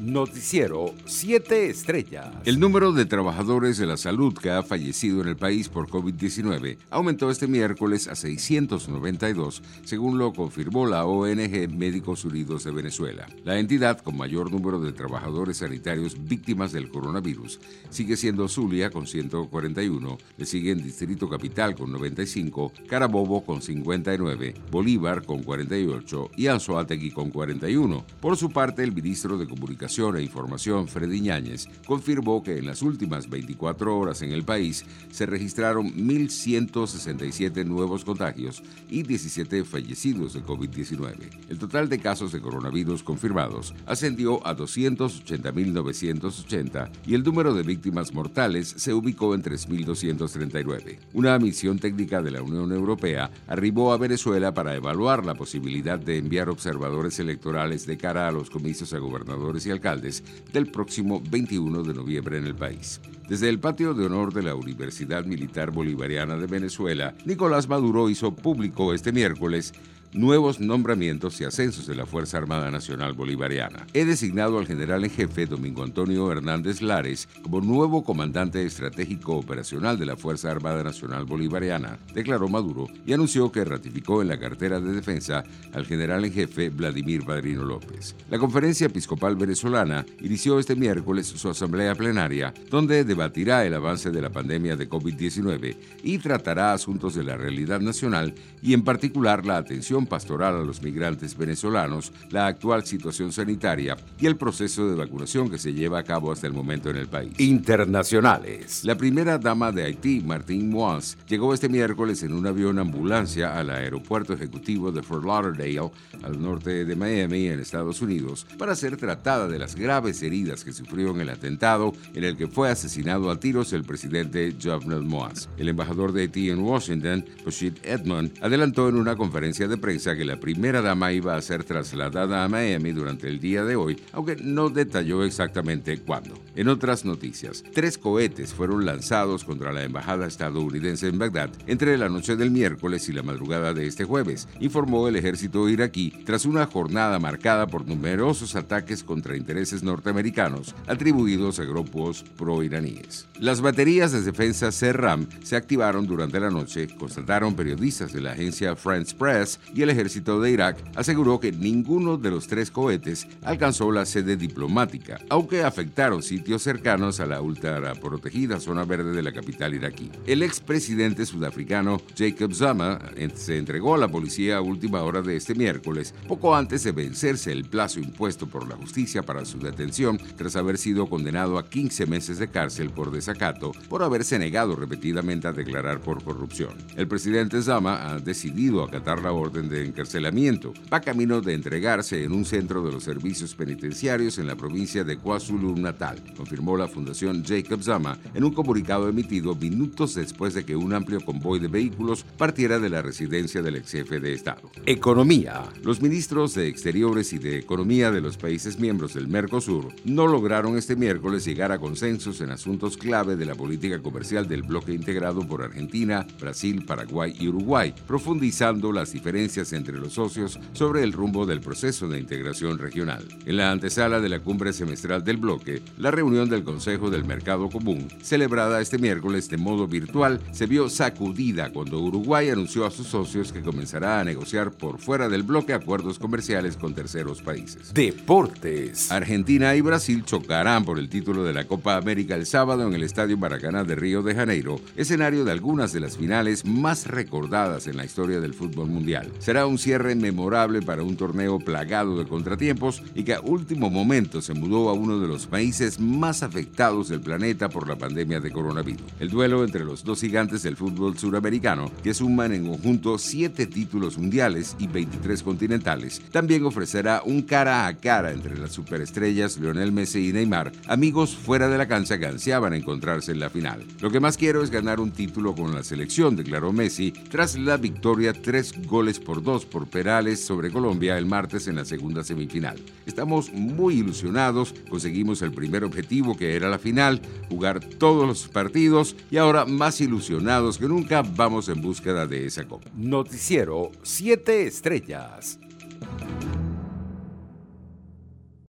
Noticiero 7 Estrellas. El número de trabajadores de la salud que ha fallecido en el país por COVID-19 aumentó este miércoles a 692, según lo confirmó la ONG Médicos Unidos de Venezuela. La entidad con mayor número de trabajadores sanitarios víctimas del coronavirus sigue siendo Zulia con 141, le siguen Distrito Capital con 95, Carabobo con 59, Bolívar con 48 y Anzoátegui con 41. Por su parte, el ministro de Comunicación e Información, Freddy Ñáñez, confirmó que en las últimas 24 horas en el país se registraron 1.167 nuevos contagios y 17 fallecidos de COVID-19. El total de casos de coronavirus confirmados ascendió a 280.980 y el número de víctimas mortales se ubicó en 3.239. Una misión técnica de la Unión Europea arribó a Venezuela para evaluar la posibilidad de enviar observadores electorales de cara a los comicios a gobernadores y alcaldes alcaldes del próximo 21 de noviembre en el país. Desde el patio de honor de la Universidad Militar Bolivariana de Venezuela, Nicolás Maduro hizo público este miércoles nuevos nombramientos y ascensos de la Fuerza Armada Nacional Bolivariana. He designado al general en jefe Domingo Antonio Hernández Lares como nuevo comandante estratégico operacional de la Fuerza Armada Nacional Bolivariana, declaró Maduro y anunció que ratificó en la cartera de defensa al general en jefe Vladimir Padrino López. La Conferencia Episcopal Venezolana inició este miércoles su asamblea plenaria, donde debatirá el avance de la pandemia de COVID-19 y tratará asuntos de la realidad nacional y en particular la atención pastoral a los migrantes venezolanos, la actual situación sanitaria y el proceso de vacunación que se lleva a cabo hasta el momento en el país. Internacionales. La primera dama de Haití, Martine Moise, llegó este miércoles en un avión ambulancia al aeropuerto ejecutivo de Fort Lauderdale, al norte de Miami, en Estados Unidos, para ser tratada de las graves heridas que sufrió en el atentado en el que fue asesinado a tiros el presidente Jovenel Moise. El embajador de Haití en Washington, Rashid Edmond, adelantó en una conferencia de prensa que la primera dama iba a ser trasladada a Miami durante el día de hoy, aunque no detalló exactamente cuándo. En otras noticias, tres cohetes fueron lanzados contra la embajada estadounidense en Bagdad entre la noche del miércoles y la madrugada de este jueves, informó el ejército iraquí tras una jornada marcada por numerosos ataques contra intereses norteamericanos atribuidos a grupos pro-iraníes. Las baterías de defensa CERAM se activaron durante la noche, constataron periodistas de la agencia France Press y el ejército de Irak aseguró que ninguno de los tres cohetes alcanzó la sede diplomática, aunque afectaron sitios cercanos a la ultra protegida zona verde de la capital iraquí. El expresidente sudafricano Jacob Zuma se entregó a la policía a última hora de este miércoles, poco antes de vencerse el plazo impuesto por la justicia para su detención tras haber sido condenado a 15 meses de cárcel por desacato por haberse negado repetidamente a declarar por corrupción. El presidente Zama ha decidido acatar la orden de encarcelamiento. Va camino de entregarse en un centro de los servicios penitenciarios en la provincia de KwaZulu-Natal, confirmó la Fundación Jacob Zama en un comunicado emitido minutos después de que un amplio convoy de vehículos partiera de la residencia del ex jefe de Estado. Economía. Los ministros de Exteriores y de Economía de los países miembros del Mercosur no lograron este miércoles llegar a consensos en asuntos clave de la política comercial del bloque integrado por Argentina, Brasil, Paraguay y Uruguay, profundizando las diferencias entre los socios sobre el rumbo del proceso de integración regional. En la antesala de la cumbre semestral del bloque, la reunión del Consejo del Mercado Común, celebrada este miércoles de modo virtual, se vio sacudida cuando Uruguay anunció a sus socios que comenzará a negociar por fuera del bloque acuerdos comerciales con terceros países. Deportes. Argentina y Brasil chocarán por el título de la Copa América el sábado en el Estadio Maracaná de Río de Janeiro, escenario de algunas de las finales más recordadas en la historia del fútbol mundial. Será un cierre memorable para un torneo plagado de contratiempos y que a último momento se mudó a uno de los países más afectados del planeta por la pandemia de coronavirus. El duelo entre los dos gigantes del fútbol suramericano, que suman en conjunto siete títulos mundiales y 23 continentales, también ofrecerá un cara a cara entre las superestrellas Lionel Messi y Neymar, amigos fuera de la cancha que ansiaban encontrarse en la final. Lo que más quiero es ganar un título con la selección, declaró Messi, tras la victoria tres goles por dos por Perales sobre Colombia el martes en la segunda semifinal. Estamos muy ilusionados, conseguimos el primer objetivo que era la final, jugar todos los partidos y ahora más ilusionados que nunca vamos en búsqueda de esa copa. Noticiero 7 Estrellas.